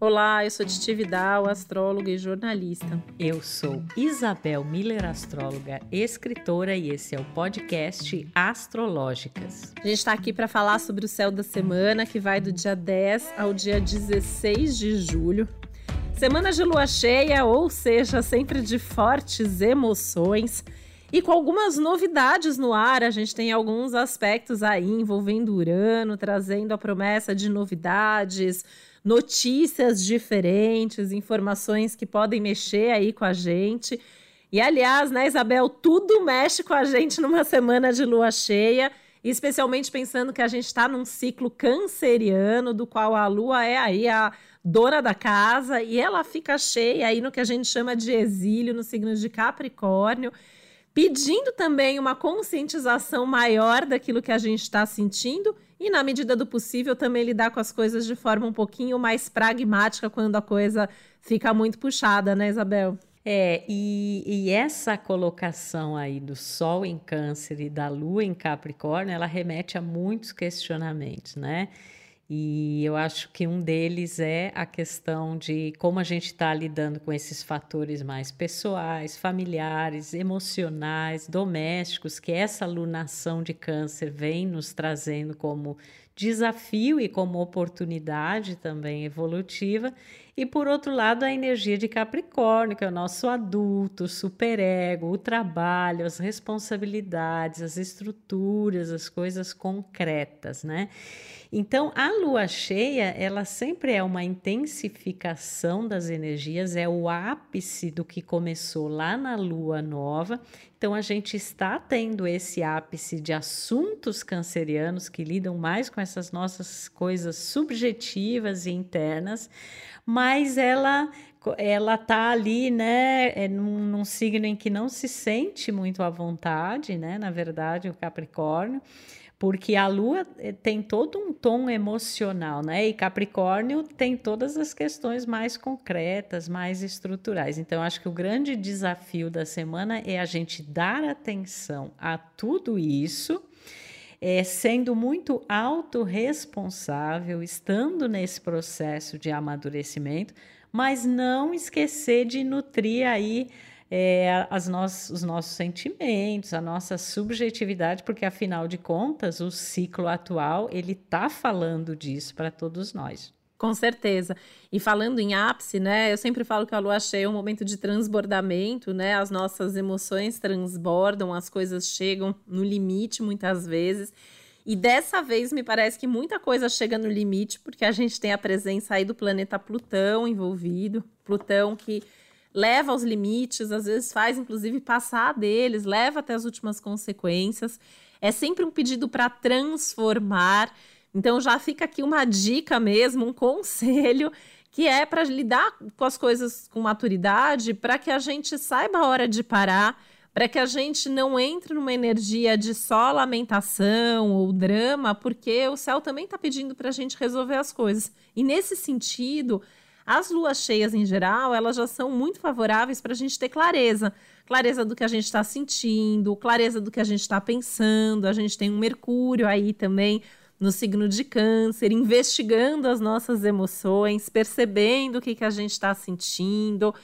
Olá, eu sou Titi Vidal, astróloga e jornalista. Eu sou Isabel Miller, astróloga, escritora, e esse é o podcast Astrológicas. A gente está aqui para falar sobre o céu da semana, que vai do dia 10 ao dia 16 de julho. Semana de lua cheia, ou seja, sempre de fortes emoções. E com algumas novidades no ar, a gente tem alguns aspectos aí envolvendo Urano, trazendo a promessa de novidades, notícias diferentes, informações que podem mexer aí com a gente. E aliás, né, Isabel, tudo mexe com a gente numa semana de lua cheia, especialmente pensando que a gente está num ciclo canceriano, do qual a lua é aí a dona da casa, e ela fica cheia aí no que a gente chama de exílio, no signo de Capricórnio pedindo também uma conscientização maior daquilo que a gente está sentindo e, na medida do possível, também lidar com as coisas de forma um pouquinho mais pragmática quando a coisa fica muito puxada, né, Isabel? É, e, e, essa colocação aí do Sol em Câncer e da Lua em Capricórnio, ela remete a muitos questionamentos, né? E eu acho que um deles é a questão de como a gente está lidando com esses fatores mais pessoais, familiares, emocionais, domésticos, que essa lunação de câncer vem nos trazendo como desafio e como oportunidade também evolutiva. E por outro lado, a energia de Capricórnio, que é o nosso adulto, superego, o trabalho, as responsabilidades, as estruturas, as coisas concretas, né? Então, a lua cheia, ela sempre é uma intensificação das energias, é o ápice do que começou lá na lua nova. Então, a gente está tendo esse ápice de assuntos cancerianos que lidam mais com essas nossas coisas subjetivas e internas, mas ela ela tá ali, né, é num, num, signo em que não se sente muito à vontade, né, na verdade, o Capricórnio porque a Lua eh, tem todo um tom emocional, né? E Capricórnio tem todas as questões mais concretas, mais estruturais. Então, acho que o grande desafio da semana é a gente dar atenção a tudo isso. É, sendo muito autorresponsável, estando nesse processo de amadurecimento, mas não esquecer de nutrir aí é, as nossos, os nossos sentimentos, a nossa subjetividade, porque afinal de contas o ciclo atual ele está falando disso para todos nós. Com certeza. E falando em ápice, né? Eu sempre falo que a lua cheia é um momento de transbordamento, né? As nossas emoções transbordam, as coisas chegam no limite muitas vezes. E dessa vez me parece que muita coisa chega no limite, porque a gente tem a presença aí do planeta Plutão envolvido. Plutão que leva aos limites, às vezes faz inclusive passar deles, leva até as últimas consequências. É sempre um pedido para transformar. Então já fica aqui uma dica mesmo, um conselho que é para lidar com as coisas com maturidade, para que a gente saiba a hora de parar, para que a gente não entre numa energia de só lamentação ou drama, porque o céu também está pedindo para a gente resolver as coisas. E nesse sentido, as luas cheias, em geral, elas já são muito favoráveis para a gente ter clareza. Clareza do que a gente está sentindo, clareza do que a gente está pensando. A gente tem um Mercúrio aí também no signo de Câncer, investigando as nossas emoções, percebendo o que, que a gente está sentindo.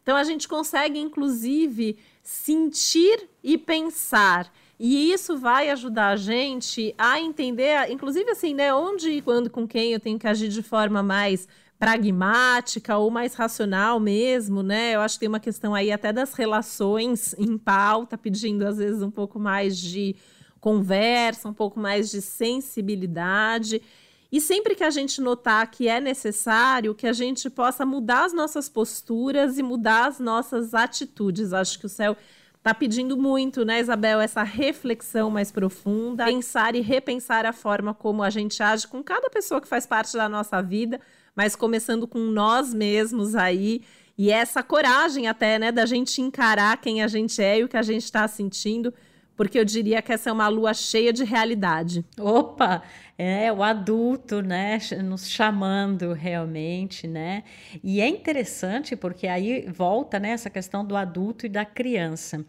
Então, a gente consegue, inclusive, sentir e pensar. E isso vai ajudar a gente a entender, inclusive assim, né, onde e quando com quem eu tenho que agir de forma mais pragmática ou mais racional mesmo, né? Eu acho que tem uma questão aí até das relações em pauta, pedindo às vezes um pouco mais de conversa, um pouco mais de sensibilidade. E sempre que a gente notar que é necessário, que a gente possa mudar as nossas posturas e mudar as nossas atitudes. Acho que o céu está pedindo muito, né, Isabel, essa reflexão mais profunda, pensar e repensar a forma como a gente age com cada pessoa que faz parte da nossa vida mas começando com nós mesmos aí. E essa coragem até, né, da gente encarar quem a gente é e o que a gente está sentindo, porque eu diria que essa é uma lua cheia de realidade. Opa, é o adulto, né, nos chamando realmente, né? E é interessante porque aí volta né, essa questão do adulto e da criança.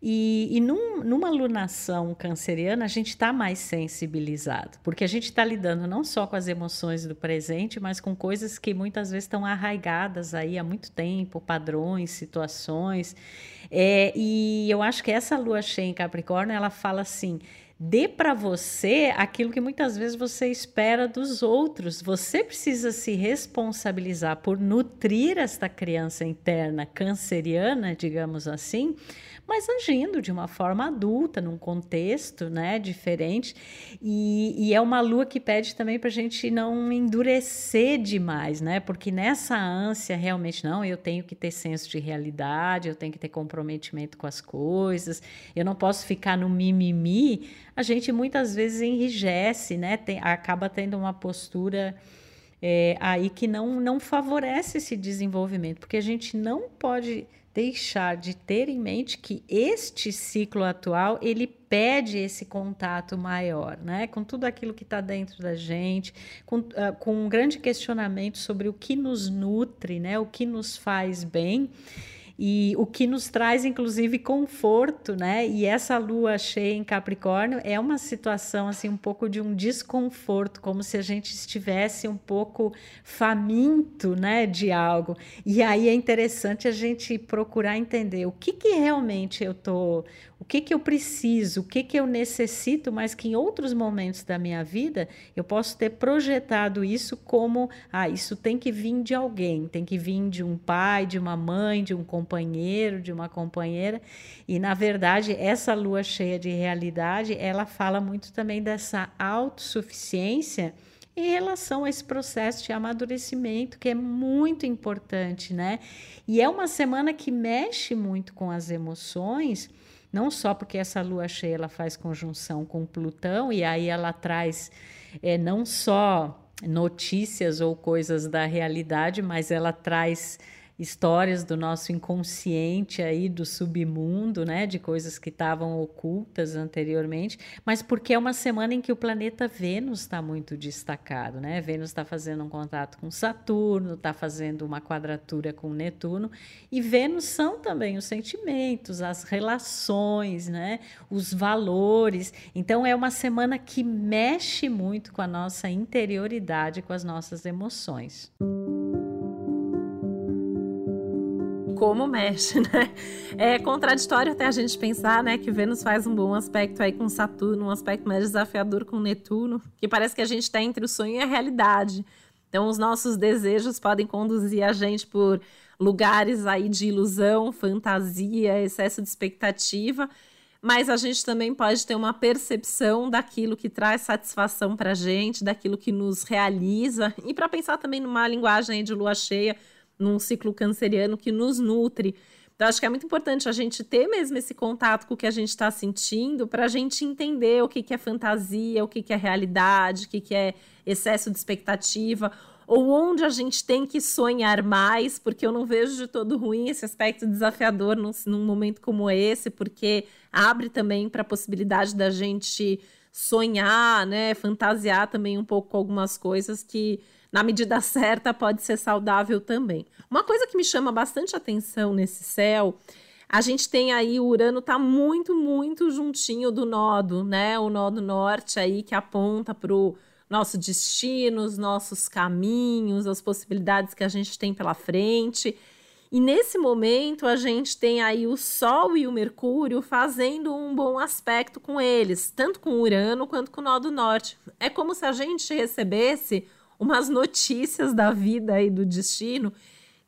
E, e num, numa lunação canceriana, a gente está mais sensibilizado, porque a gente está lidando não só com as emoções do presente, mas com coisas que muitas vezes estão arraigadas aí há muito tempo, padrões, situações. É, e eu acho que essa lua cheia em Capricórnio, ela fala assim dê para você aquilo que muitas vezes você espera dos outros. Você precisa se responsabilizar por nutrir esta criança interna canceriana, digamos assim, mas agindo de uma forma adulta, num contexto né, diferente. E, e é uma lua que pede também para a gente não endurecer demais, né? Porque nessa ânsia, realmente, não, eu tenho que ter senso de realidade, eu tenho que ter comprometimento com as coisas, eu não posso ficar no mimimi. A gente muitas vezes enrijece, né? Tem, acaba tendo uma postura. É, aí que não, não favorece esse desenvolvimento, porque a gente não pode deixar de ter em mente que este ciclo atual ele pede esse contato maior, né? Com tudo aquilo que está dentro da gente, com, uh, com um grande questionamento sobre o que nos nutre, né? O que nos faz bem e o que nos traz, inclusive, conforto, né? E essa lua cheia em Capricórnio é uma situação, assim, um pouco de um desconforto, como se a gente estivesse um pouco faminto, né, de algo. E aí é interessante a gente procurar entender o que, que realmente eu tô, o que, que eu preciso, o que, que eu necessito, mas que em outros momentos da minha vida eu posso ter projetado isso como: ah, isso tem que vir de alguém, tem que vir de um pai, de uma mãe, de um companheiro, de uma companheira. E na verdade, essa lua cheia de realidade, ela fala muito também dessa autossuficiência em relação a esse processo de amadurecimento que é muito importante, né? E é uma semana que mexe muito com as emoções, não só porque essa lua cheia ela faz conjunção com Plutão e aí ela traz é, não só notícias ou coisas da realidade, mas ela traz histórias do nosso inconsciente aí do submundo, né, de coisas que estavam ocultas anteriormente, mas porque é uma semana em que o planeta Vênus está muito destacado, né? Vênus está fazendo um contato com Saturno, está fazendo uma quadratura com Netuno e Vênus são também os sentimentos, as relações, né, os valores. Então é uma semana que mexe muito com a nossa interioridade, com as nossas emoções como mexe, né? É contraditório até a gente pensar, né, que Vênus faz um bom aspecto aí com Saturno, um aspecto mais desafiador com Netuno, que parece que a gente está entre o sonho e a realidade. Então, os nossos desejos podem conduzir a gente por lugares aí de ilusão, fantasia, excesso de expectativa, mas a gente também pode ter uma percepção daquilo que traz satisfação para gente, daquilo que nos realiza, e para pensar também numa linguagem de lua cheia, num ciclo canceriano que nos nutre. Então, acho que é muito importante a gente ter mesmo esse contato com o que a gente está sentindo para a gente entender o que, que é fantasia, o que, que é realidade, o que, que é excesso de expectativa, ou onde a gente tem que sonhar mais, porque eu não vejo de todo ruim esse aspecto desafiador num, num momento como esse, porque abre também para a possibilidade da gente sonhar, né, fantasiar também um pouco com algumas coisas que na medida certa, pode ser saudável também. Uma coisa que me chama bastante atenção nesse céu, a gente tem aí o Urano tá muito, muito juntinho do nodo, né? O nodo norte aí que aponta para o nosso destino, os nossos caminhos, as possibilidades que a gente tem pela frente. E nesse momento a gente tem aí o Sol e o Mercúrio fazendo um bom aspecto com eles, tanto com o Urano quanto com o Nodo Norte. É como se a gente recebesse umas notícias da vida e do destino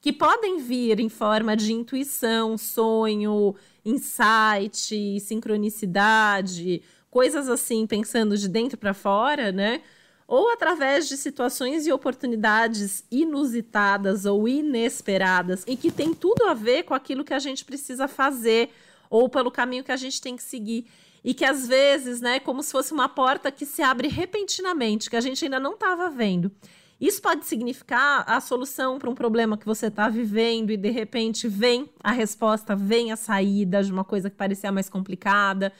que podem vir em forma de intuição, sonho, insight, sincronicidade, coisas assim, pensando de dentro para fora, né? Ou através de situações e oportunidades inusitadas ou inesperadas e que tem tudo a ver com aquilo que a gente precisa fazer ou pelo caminho que a gente tem que seguir e que às vezes, né, como se fosse uma porta que se abre repentinamente, que a gente ainda não estava vendo. Isso pode significar a solução para um problema que você está vivendo e de repente vem a resposta, vem a saída de uma coisa que parecia mais complicada.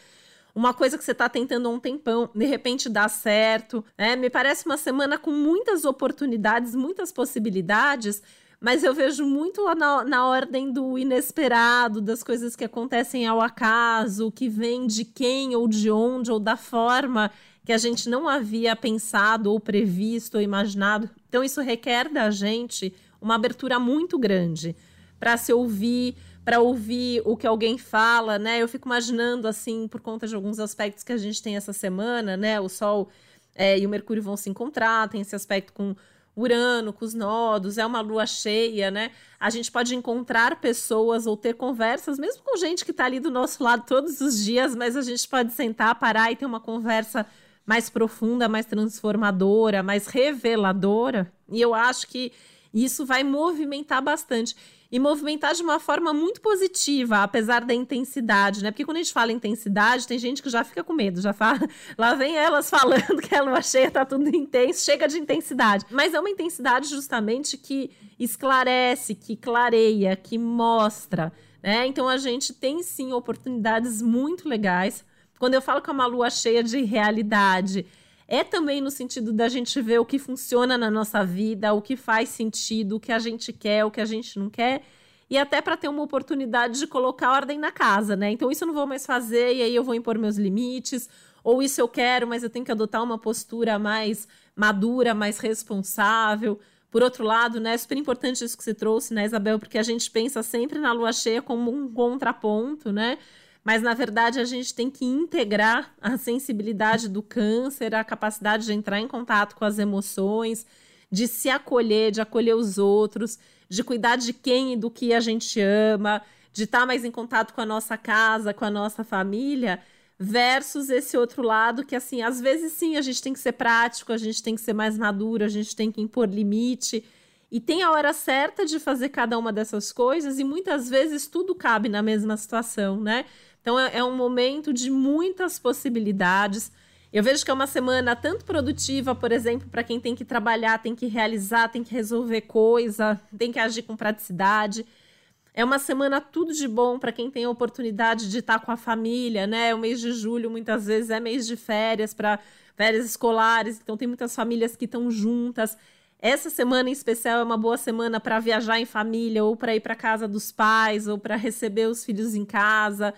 Uma coisa que você está tentando há um tempão, de repente dá certo. Né? Me parece uma semana com muitas oportunidades, muitas possibilidades, mas eu vejo muito na, na ordem do inesperado, das coisas que acontecem ao acaso, que vem de quem ou de onde ou da forma que a gente não havia pensado ou previsto ou imaginado. Então, isso requer da gente uma abertura muito grande para se ouvir, para ouvir o que alguém fala, né? Eu fico imaginando, assim, por conta de alguns aspectos que a gente tem essa semana, né? O Sol é, e o Mercúrio vão se encontrar, tem esse aspecto com Urano, com os nodos, é uma lua cheia, né? A gente pode encontrar pessoas ou ter conversas, mesmo com gente que está ali do nosso lado todos os dias, mas a gente pode sentar, parar e ter uma conversa mais profunda, mais transformadora, mais reveladora. E eu acho que isso vai movimentar bastante e movimentar de uma forma muito positiva, apesar da intensidade, né? Porque quando a gente fala intensidade, tem gente que já fica com medo, já fala, lá vem elas falando que a lua cheia tá tudo intenso, chega de intensidade. Mas é uma intensidade justamente que esclarece, que clareia, que mostra, né? Então a gente tem sim oportunidades muito legais. Quando eu falo que é uma lua cheia de realidade, é também no sentido da gente ver o que funciona na nossa vida, o que faz sentido, o que a gente quer, o que a gente não quer, e até para ter uma oportunidade de colocar ordem na casa, né? Então, isso eu não vou mais fazer, e aí eu vou impor meus limites, ou isso eu quero, mas eu tenho que adotar uma postura mais madura, mais responsável. Por outro lado, né, é super importante isso que você trouxe, né, Isabel, porque a gente pensa sempre na lua cheia como um contraponto, né? Mas na verdade a gente tem que integrar a sensibilidade do câncer, a capacidade de entrar em contato com as emoções, de se acolher, de acolher os outros, de cuidar de quem e do que a gente ama, de estar mais em contato com a nossa casa, com a nossa família, versus esse outro lado que assim, às vezes sim, a gente tem que ser prático, a gente tem que ser mais maduro, a gente tem que impor limite. E tem a hora certa de fazer cada uma dessas coisas, e muitas vezes tudo cabe na mesma situação, né? Então é, é um momento de muitas possibilidades. Eu vejo que é uma semana tanto produtiva, por exemplo, para quem tem que trabalhar, tem que realizar, tem que resolver coisa, tem que agir com praticidade. É uma semana tudo de bom para quem tem a oportunidade de estar com a família, né? O mês de julho muitas vezes é mês de férias para férias escolares, então tem muitas famílias que estão juntas. Essa semana em especial é uma boa semana para viajar em família ou para ir para casa dos pais ou para receber os filhos em casa.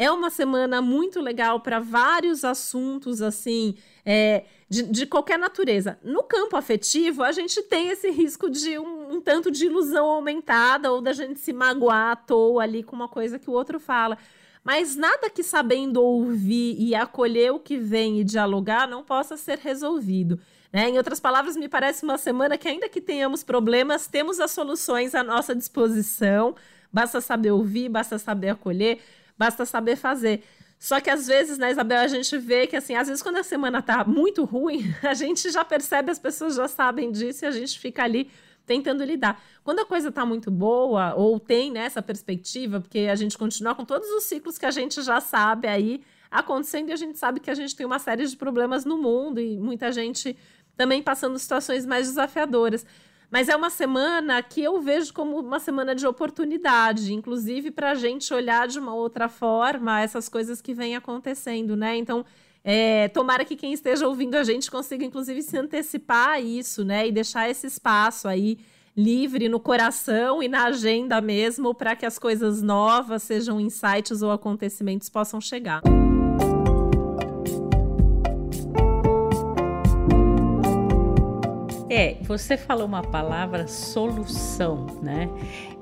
É uma semana muito legal para vários assuntos, assim, é, de, de, qualquer natureza. No campo afetivo, a gente tem esse risco de um, um tanto de ilusão aumentada ou da gente se magoar à toa ali com uma coisa que o outro fala. Mas nada que sabendo ouvir e acolher o que vem e dialogar não possa ser resolvido. Né? Em outras palavras, me parece uma semana que, ainda que tenhamos problemas, temos as soluções à nossa disposição. Basta saber ouvir, basta saber acolher basta saber fazer. Só que às vezes, né, Isabel, a gente vê que, assim, às vezes quando a semana tá muito ruim, a gente já percebe, as pessoas já sabem disso e a gente fica ali tentando lidar. Quando a coisa tá muito boa, ou tem né, essa perspectiva, porque a gente continua com todos os ciclos que a gente já sabe aí acontecendo e a gente sabe que a gente tem uma série de problemas no mundo e muita gente também passando situações mais desafiadoras. Mas é uma semana que eu vejo como uma semana de oportunidade, inclusive para a gente olhar de uma outra forma essas coisas que vêm acontecendo, né? Então, é, tomara que quem esteja ouvindo a gente consiga, inclusive, se antecipar a isso, né? E deixar esse espaço aí livre no coração e na agenda mesmo para que as coisas novas, sejam insights ou acontecimentos, possam chegar. É, você falou uma palavra solução, né?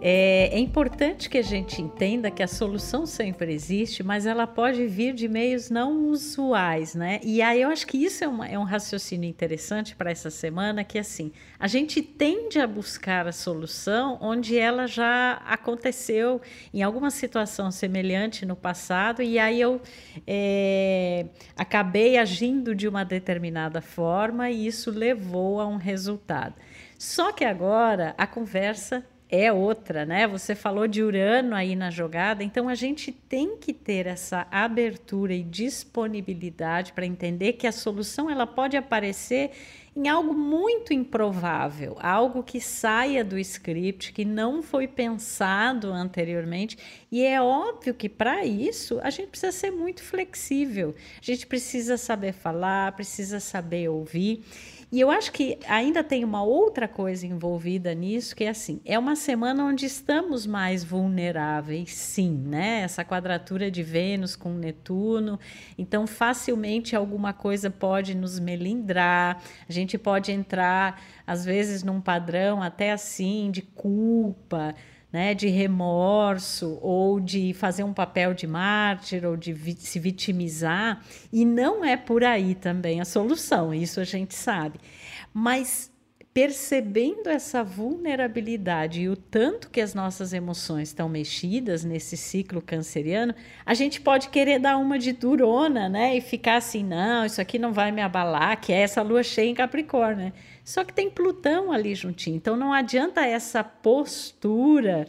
É, é, importante que a gente entenda que a solução sempre existe, mas ela pode vir de meios não usuais, né? E aí eu acho que isso é, uma, é um raciocínio interessante para essa semana, que assim, a gente tende a buscar a solução onde ela já aconteceu em alguma situação semelhante no passado, e aí eu é, acabei agindo de uma determinada forma e isso levou a um resultado. Só que agora a conversa é outra, né? Você falou de Urano aí na jogada, então a gente tem que ter essa abertura e disponibilidade para entender que a solução ela pode aparecer em algo muito improvável, algo que saia do script, que não foi pensado anteriormente. E é óbvio que para isso a gente precisa ser muito flexível, a gente precisa saber falar, precisa saber ouvir. E eu acho que ainda tem uma outra coisa envolvida nisso, que é assim, é uma semana onde estamos mais vulneráveis, sim, né? Essa quadratura de Vênus com Netuno, então facilmente alguma coisa pode nos melindrar, a gente pode entrar às vezes num padrão até assim de culpa, né, de remorso ou de fazer um papel de mártir ou de vi se vitimizar, e não é por aí também a solução, isso a gente sabe. Mas percebendo essa vulnerabilidade e o tanto que as nossas emoções estão mexidas nesse ciclo canceriano, a gente pode querer dar uma de durona, né? E ficar assim, não, isso aqui não vai me abalar, que é essa lua cheia em Capricórnio, né? Só que tem Plutão ali juntinho, então não adianta essa postura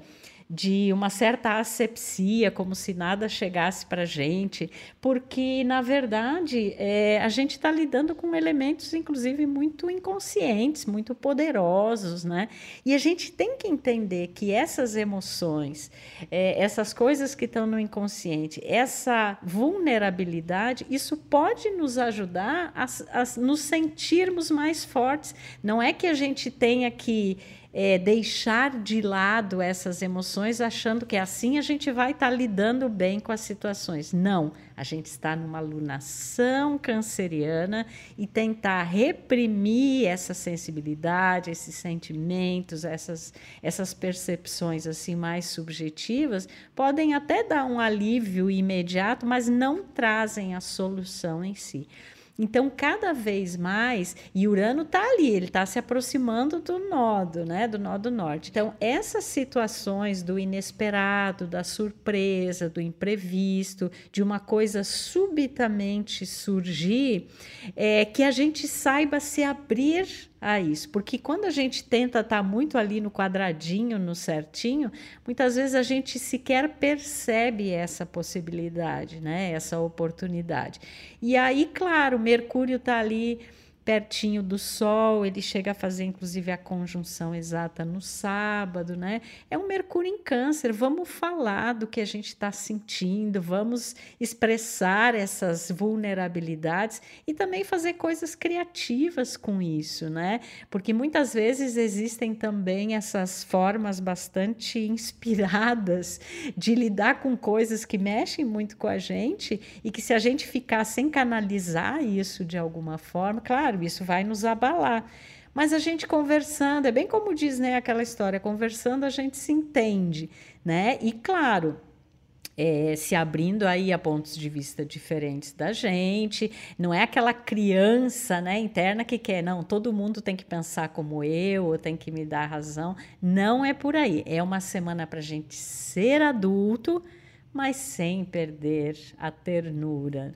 de uma certa asepsia, como se nada chegasse para a gente, porque, na verdade, é, a gente está lidando com elementos, inclusive, muito inconscientes, muito poderosos, né? E a gente tem que entender que essas emoções, é, essas coisas que estão no inconsciente, essa vulnerabilidade, isso pode nos ajudar a, a nos sentirmos mais fortes. Não é que a gente tenha que é, deixar de lado essas emoções achando que assim a gente vai estar tá lidando bem com as situações. Não, a gente está numa lunação canceriana e tentar reprimir essa sensibilidade, esses sentimentos, essas, essas percepções assim mais subjetivas, podem até dar um alívio imediato, mas não trazem a solução em si. Então, cada vez mais, e Urano está ali, ele está se aproximando do nodo, né, do nodo norte. Então, essas situações do inesperado, da surpresa, do imprevisto, de uma coisa subitamente surgir, é que a gente saiba se abrir a isso. Porque quando a gente tenta estar tá muito ali no quadradinho, no certinho, muitas vezes a gente sequer percebe essa possibilidade, né? essa oportunidade. E aí, claro, Mercúrio está ali pertinho do Sol, ele chega a fazer inclusive a conjunção exata no sábado, né? É um Mercúrio em Câncer. Vamos falar do que a gente está sentindo, vamos expressar essas vulnerabilidades e também fazer coisas criativas com isso, né? Porque muitas vezes existem também essas formas bastante inspiradas de lidar com coisas que mexem muito com a gente e que se a gente ficar sem canalizar isso de alguma forma, claro claro, isso vai nos abalar. Mas a gente conversando, é bem como diz né, aquela história, conversando a gente se entende, né? E claro, é, se abrindo aí a pontos de vista diferentes da gente, não é aquela criança né, interna que quer, não, todo mundo tem que pensar como eu, ou tem que me dar razão. Não é por aí. É uma semana para a gente ser adulto, mas sem perder a ternura.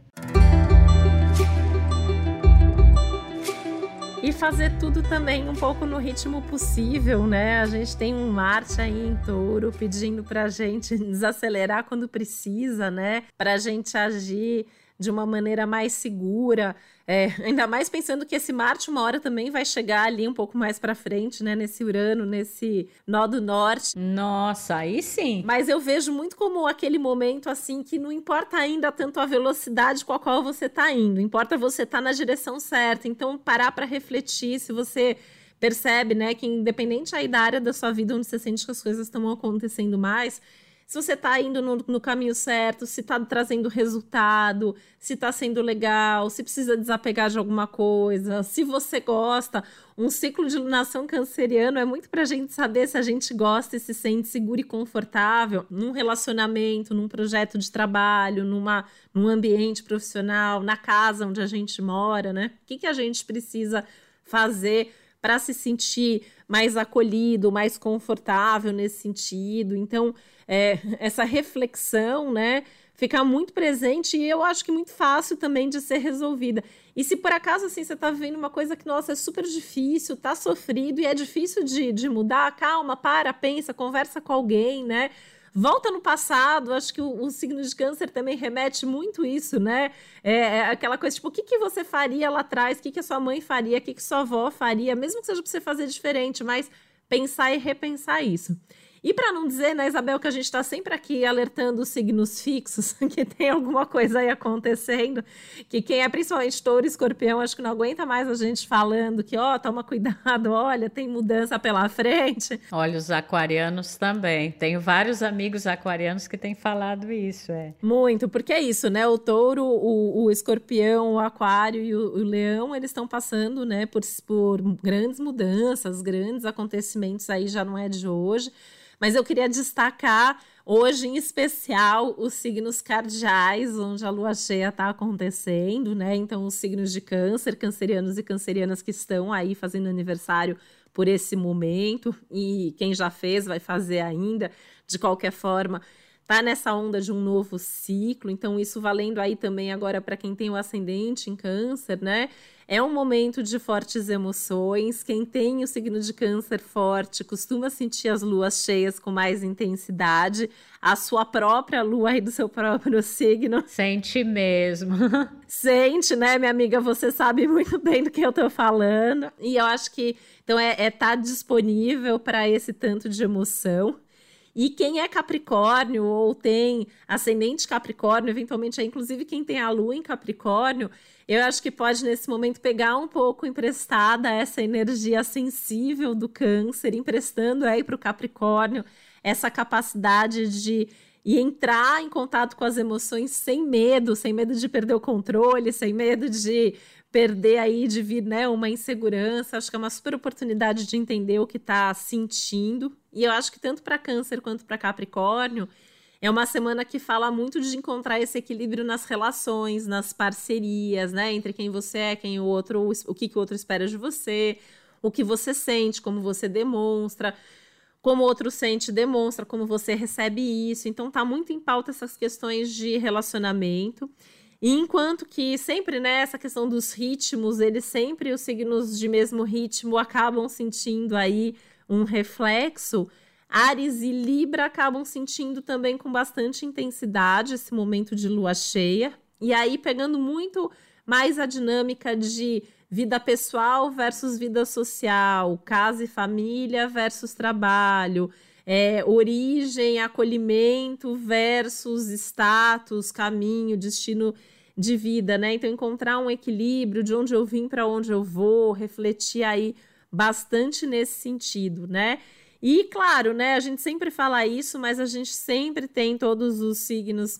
E fazer tudo também um pouco no ritmo possível, né? A gente tem um Marte aí em touro pedindo pra gente desacelerar quando precisa, né? Pra gente agir de uma maneira mais segura. É, ainda mais pensando que esse Marte, uma hora também vai chegar ali um pouco mais para frente, né? Nesse Urano, nesse nó do norte. Nossa, aí sim. Mas eu vejo muito como aquele momento assim que não importa ainda tanto a velocidade com a qual você está indo, importa você estar tá na direção certa. Então, parar para refletir se você percebe, né, que independente aí da área da sua vida onde você sente que as coisas estão acontecendo mais, se você está indo no, no, caminho certo, se está trazendo resultado, se está sendo legal, se precisa desapegar de alguma coisa, se você gosta. Um ciclo de lunação canceriano é muito para a gente saber se a gente gosta e se sente seguro e confortável num relacionamento, num projeto de trabalho, numa, num ambiente profissional, na casa onde a gente mora, né? O que, que a gente precisa fazer para se sentir mais acolhido, mais confortável nesse sentido. Então, é, essa reflexão, né, ficar muito presente e eu acho que muito fácil também de ser resolvida. E se por acaso assim você está vivendo uma coisa que nossa é super difícil, tá sofrido e é difícil de, de mudar, calma, para, pensa, conversa com alguém, né? Volta no passado. Acho que o, o signo de câncer também remete muito isso, né? É, é aquela coisa tipo, o que, que você faria lá atrás? O que, que a sua mãe faria? O que, que sua avó faria? Mesmo que seja para você fazer diferente, mas pensar e repensar isso. E para não dizer, né, Isabel, que a gente está sempre aqui alertando os signos fixos, que tem alguma coisa aí acontecendo, que quem é principalmente touro e escorpião, acho que não aguenta mais a gente falando que, ó, oh, toma cuidado, olha, tem mudança pela frente. Olha, os aquarianos também. Tenho vários amigos aquarianos que têm falado isso, é. Muito, porque é isso, né? O touro, o, o escorpião, o aquário e o, o leão, eles estão passando, né, por, por grandes mudanças, grandes acontecimentos aí, já não é de hoje. Mas eu queria destacar hoje, em especial, os signos cardeais, onde a lua cheia está acontecendo, né? Então, os signos de câncer, cancerianos e cancerianas que estão aí fazendo aniversário por esse momento, e quem já fez vai fazer ainda, de qualquer forma tá nessa onda de um novo ciclo, então isso valendo aí também agora para quem tem o ascendente em câncer, né? É um momento de fortes emoções. Quem tem o signo de câncer forte costuma sentir as luas cheias com mais intensidade. A sua própria lua aí do seu próprio signo. Sente mesmo. Sente, né, minha amiga? Você sabe muito bem do que eu tô falando. E eu acho que então é estar é tá disponível para esse tanto de emoção. E quem é Capricórnio ou tem ascendente Capricórnio, eventualmente é inclusive quem tem a lua em Capricórnio, eu acho que pode nesse momento pegar um pouco emprestada essa energia sensível do Câncer, emprestando aí para o Capricórnio essa capacidade de e entrar em contato com as emoções sem medo, sem medo de perder o controle, sem medo de perder aí, de vir né, uma insegurança. Acho que é uma super oportunidade de entender o que está sentindo. E eu acho que tanto para Câncer quanto para Capricórnio, é uma semana que fala muito de encontrar esse equilíbrio nas relações, nas parcerias, né? Entre quem você é, quem o outro, o que, que o outro espera de você, o que você sente, como você demonstra como o outro sente, demonstra como você recebe isso. Então tá muito em pauta essas questões de relacionamento. E enquanto que sempre, né, essa questão dos ritmos, eles sempre, os signos de mesmo ritmo, acabam sentindo aí um reflexo. Ares e Libra acabam sentindo também com bastante intensidade esse momento de lua cheia. E aí, pegando muito mais a dinâmica de vida pessoal versus vida social, casa e família versus trabalho, é, origem, acolhimento versus status, caminho, destino de vida, né? Então, encontrar um equilíbrio de onde eu vim para onde eu vou, refletir aí bastante nesse sentido, né? E claro, né, a gente sempre fala isso, mas a gente sempre tem todos os signos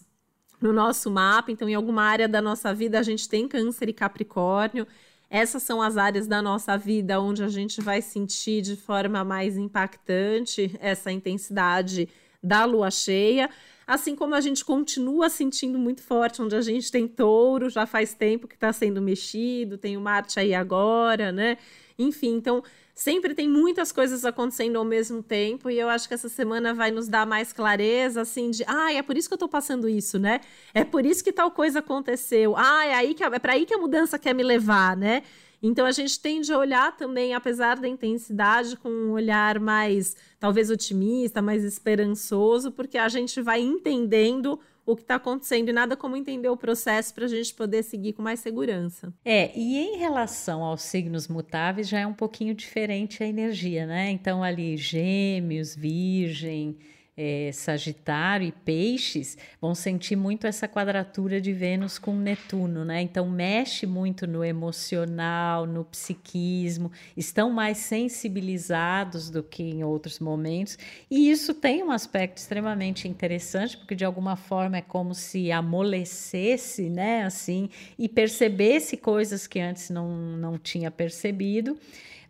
no nosso mapa, então em alguma área da nossa vida a gente tem câncer e capricórnio. Essas são as áreas da nossa vida onde a gente vai sentir de forma mais impactante essa intensidade da lua cheia. Assim como a gente continua sentindo muito forte, onde a gente tem touro, já faz tempo que está sendo mexido, tem o Marte aí agora, né? Enfim, então sempre tem muitas coisas acontecendo ao mesmo tempo e eu acho que essa semana vai nos dar mais clareza, assim, de, ah, é por isso que eu tô passando isso, né? É por isso que tal coisa aconteceu. Ah, é aí que é para aí que a mudança quer me levar, né? Então a gente tende a olhar também, apesar da intensidade, com um olhar mais talvez otimista, mais esperançoso, porque a gente vai entendendo o que está acontecendo e nada como entender o processo para a gente poder seguir com mais segurança. É, e em relação aos signos mutáveis já é um pouquinho diferente a energia, né? Então ali gêmeos, virgem, é, Sagitário e Peixes vão sentir muito essa quadratura de Vênus com Netuno, né? Então mexe muito no emocional, no psiquismo, estão mais sensibilizados do que em outros momentos, e isso tem um aspecto extremamente interessante, porque de alguma forma é como se amolecesse, né? Assim, e percebesse coisas que antes não, não tinha percebido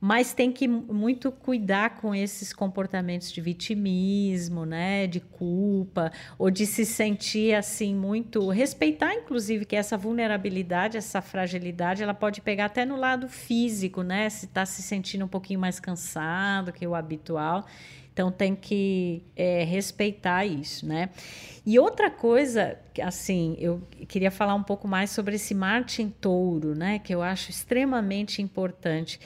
mas tem que muito cuidar com esses comportamentos de vitimismo, né, de culpa, ou de se sentir assim muito respeitar inclusive que essa vulnerabilidade, essa fragilidade, ela pode pegar até no lado físico, né, se está se sentindo um pouquinho mais cansado que o habitual. Então tem que é, respeitar isso, né? E outra coisa, assim, eu queria falar um pouco mais sobre esse Marte em Touro, né? Que eu acho extremamente importante.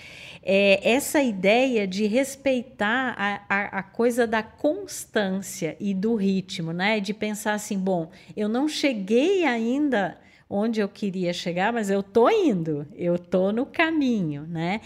É essa ideia de respeitar a, a, a coisa da constância e do ritmo, né? De pensar assim, bom, eu não cheguei ainda onde eu queria chegar, mas eu tô indo, eu tô no caminho, né?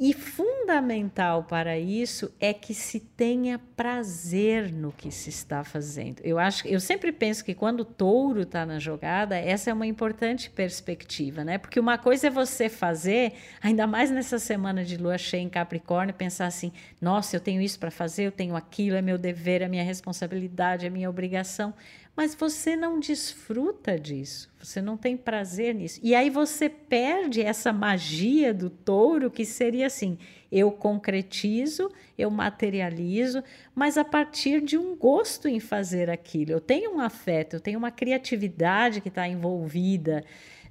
E fundamental para isso é que se tenha prazer no que se está fazendo. Eu acho, eu sempre penso que quando o touro está na jogada, essa é uma importante perspectiva, né? Porque uma coisa é você fazer, ainda mais nessa semana de lua cheia em Capricórnio, pensar assim: nossa, eu tenho isso para fazer, eu tenho aquilo, é meu dever, é minha responsabilidade, é minha obrigação mas você não desfruta disso, você não tem prazer nisso. E aí você perde essa magia do touro, que seria assim: eu concretizo, eu materializo, mas a partir de um gosto em fazer aquilo. Eu tenho um afeto, eu tenho uma criatividade que está envolvida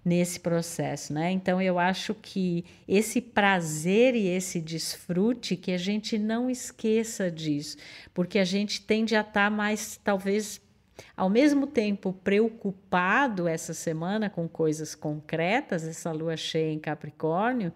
nesse processo, né? Então eu acho que esse prazer e esse desfrute que a gente não esqueça disso, porque a gente tende a estar tá mais talvez ao mesmo tempo preocupado essa semana com coisas concretas, essa lua cheia em Capricórnio,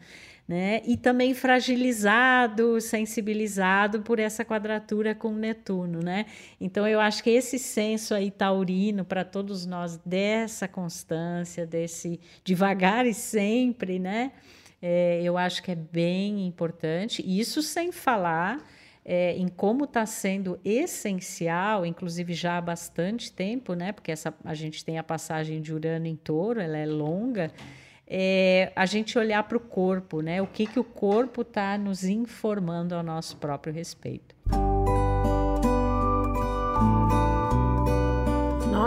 né? E também fragilizado, sensibilizado por essa quadratura com Netuno, né? Então eu acho que esse senso aí taurino para todos nós dessa constância, desse devagar e sempre, né? É, eu acho que é bem importante. Isso sem falar é, em como está sendo essencial, inclusive já há bastante tempo, né? Porque essa, a gente tem a passagem de Urano em Touro, ela é longa. É, a gente olhar para o corpo, né? O que, que o corpo está nos informando ao nosso próprio respeito.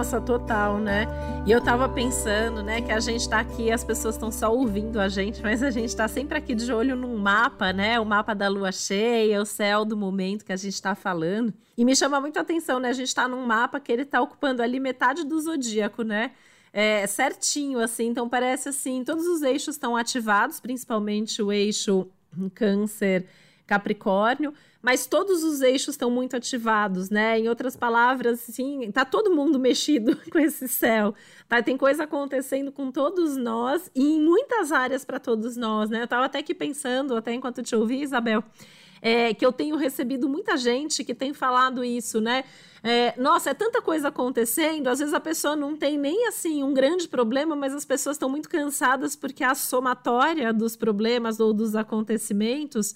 Nossa, total, né? E eu tava pensando, né, que a gente tá aqui, as pessoas estão só ouvindo a gente, mas a gente tá sempre aqui de olho num mapa, né? O mapa da lua cheia, o céu do momento que a gente tá falando. E me chama muito a atenção, né? A gente tá num mapa que ele tá ocupando ali metade do zodíaco, né? É, certinho, assim. Então parece assim, todos os eixos estão ativados, principalmente o eixo Câncer, Capricórnio mas todos os eixos estão muito ativados, né? Em outras palavras, sim, tá todo mundo mexido com esse céu. Tá? Tem coisa acontecendo com todos nós e em muitas áreas para todos nós, né? Eu tava até aqui pensando, até enquanto te ouvi, Isabel, é, que eu tenho recebido muita gente que tem falado isso, né? É, nossa, é tanta coisa acontecendo, às vezes a pessoa não tem nem assim um grande problema, mas as pessoas estão muito cansadas porque a somatória dos problemas ou dos acontecimentos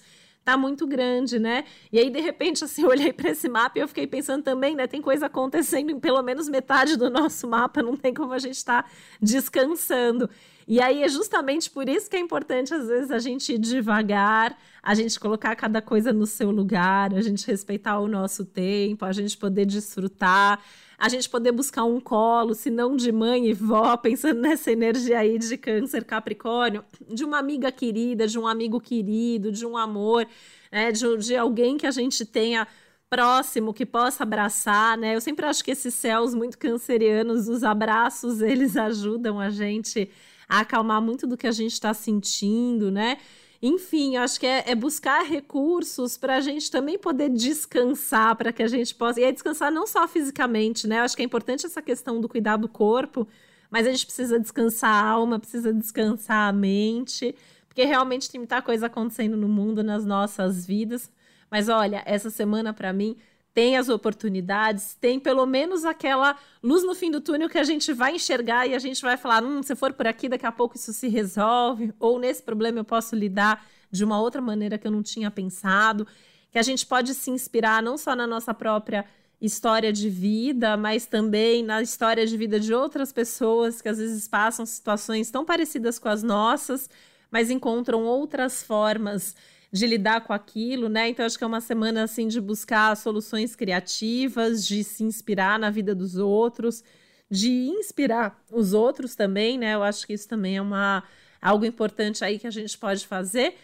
tá muito grande, né? E aí, de repente, assim, eu olhei para esse mapa e eu fiquei pensando também, né? Tem coisa acontecendo em pelo menos metade do nosso mapa, não tem como a gente estar tá descansando. E aí é justamente por isso que é importante, às vezes, a gente ir devagar, a gente colocar cada coisa no seu lugar, a gente respeitar o nosso tempo, a gente poder desfrutar, a gente poder buscar um colo, se não de mãe e vó, pensando nessa energia aí de câncer capricórnio, de uma amiga querida, de um amigo querido, de um amor, né, de, de alguém que a gente tenha próximo que possa abraçar, né? Eu sempre acho que esses céus muito cancerianos, os abraços, eles ajudam a gente a acalmar muito do que a gente está sentindo, né? Enfim, acho que é, é buscar recursos para a gente também poder descansar, para que a gente possa. E é descansar não só fisicamente, né? Eu acho que é importante essa questão do cuidar do corpo, mas a gente precisa descansar a alma, precisa descansar a mente, porque realmente tem muita coisa acontecendo no mundo, nas nossas vidas. Mas olha, essa semana para mim tem as oportunidades, tem pelo menos aquela luz no fim do túnel que a gente vai enxergar e a gente vai falar: hum, se for por aqui, daqui a pouco isso se resolve, ou nesse problema eu posso lidar de uma outra maneira que eu não tinha pensado. Que a gente pode se inspirar não só na nossa própria história de vida, mas também na história de vida de outras pessoas que às vezes passam situações tão parecidas com as nossas, mas encontram outras formas de lidar com aquilo, né? Então acho que é uma semana assim de buscar soluções criativas, de se inspirar na vida dos outros, de inspirar os outros também, né? Eu acho que isso também é uma algo importante aí que a gente pode fazer.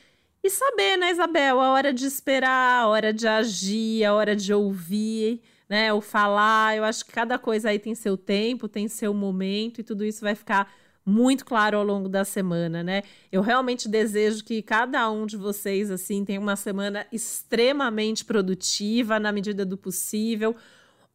E saber, né, Isabel, a hora de esperar, a hora de agir, a hora de ouvir, né, o falar. Eu acho que cada coisa aí tem seu tempo, tem seu momento e tudo isso vai ficar muito claro ao longo da semana, né? Eu realmente desejo que cada um de vocês assim tenha uma semana extremamente produtiva na medida do possível,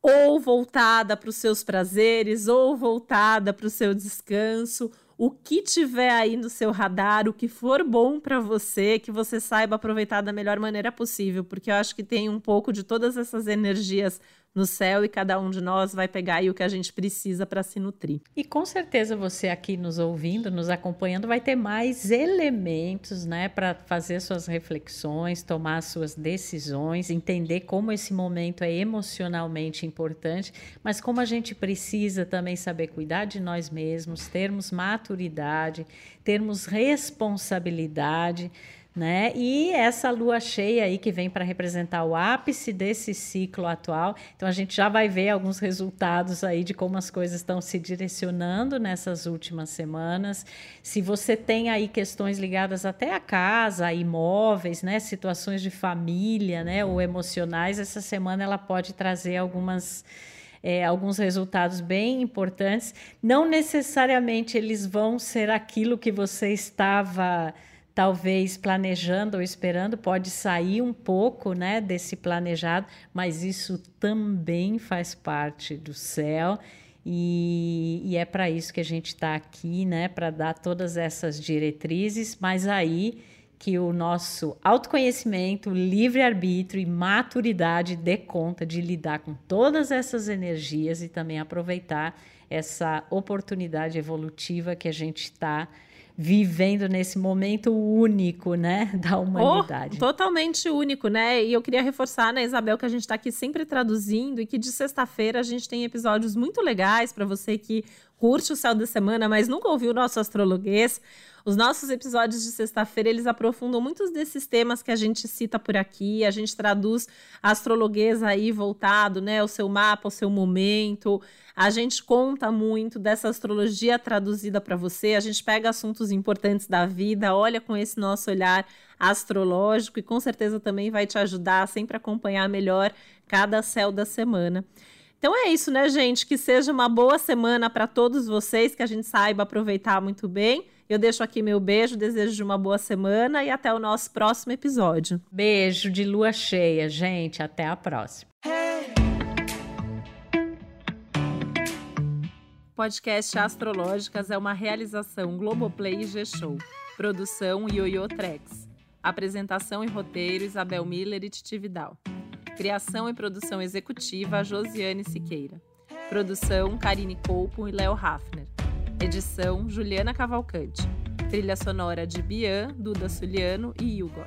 ou voltada para os seus prazeres, ou voltada para o seu descanso, o que tiver aí no seu radar, o que for bom para você, que você saiba aproveitar da melhor maneira possível, porque eu acho que tem um pouco de todas essas energias no céu e cada um de nós vai pegar o que a gente precisa para se nutrir. E com certeza você aqui nos ouvindo, nos acompanhando, vai ter mais elementos, né, para fazer suas reflexões, tomar suas decisões, entender como esse momento é emocionalmente importante, mas como a gente precisa também saber cuidar de nós mesmos, termos maturidade, termos responsabilidade né? E essa lua cheia aí que vem para representar o ápice desse ciclo atual. Então a gente já vai ver alguns resultados aí de como as coisas estão se direcionando nessas últimas semanas. Se você tem aí questões ligadas até a casa, imóveis, né, situações de família, né, ou emocionais, essa semana ela pode trazer algumas é, alguns resultados bem importantes. Não necessariamente eles vão ser aquilo que você estava talvez planejando ou esperando, pode sair um pouco né, desse planejado, mas isso também faz parte do céu. E, e é para isso que a gente está aqui, né? Para dar todas essas diretrizes, mas aí que o nosso autoconhecimento, livre-arbítrio e maturidade dê conta de lidar com todas essas energias e também aproveitar essa oportunidade evolutiva que a gente está vivendo nesse momento único, né, da humanidade. Oh, totalmente único, né? E eu queria reforçar, né, Isabel, que a gente está aqui sempre traduzindo e que de sexta-feira a gente tem episódios muito legais para você que curte o céu da semana, mas nunca ouviu o nosso astrologuês. Os nossos episódios de sexta-feira, eles aprofundam muitos desses temas que a gente cita por aqui, a gente traduz a astrologuês aí voltado, né, o seu mapa, o seu momento. A gente conta muito dessa astrologia traduzida para você, a gente pega assuntos importantes da vida, olha com esse nosso olhar astrológico e com certeza também vai te ajudar a sempre acompanhar melhor cada céu da semana. Então é isso, né, gente? Que seja uma boa semana para todos vocês, que a gente saiba aproveitar muito bem. Eu deixo aqui meu beijo, desejo de uma boa semana e até o nosso próximo episódio. Beijo de lua cheia, gente. Até a próxima. Podcast Astrológicas é uma realização Globoplay e G-Show. Produção Yoyo Trex. Apresentação e roteiro Isabel Miller e Titi Vidal. Criação e produção executiva Josiane Siqueira. Produção Karine Colpo e Léo Hafner. Edição Juliana Cavalcante. Trilha sonora de Bian, Duda Suliano e Hugo.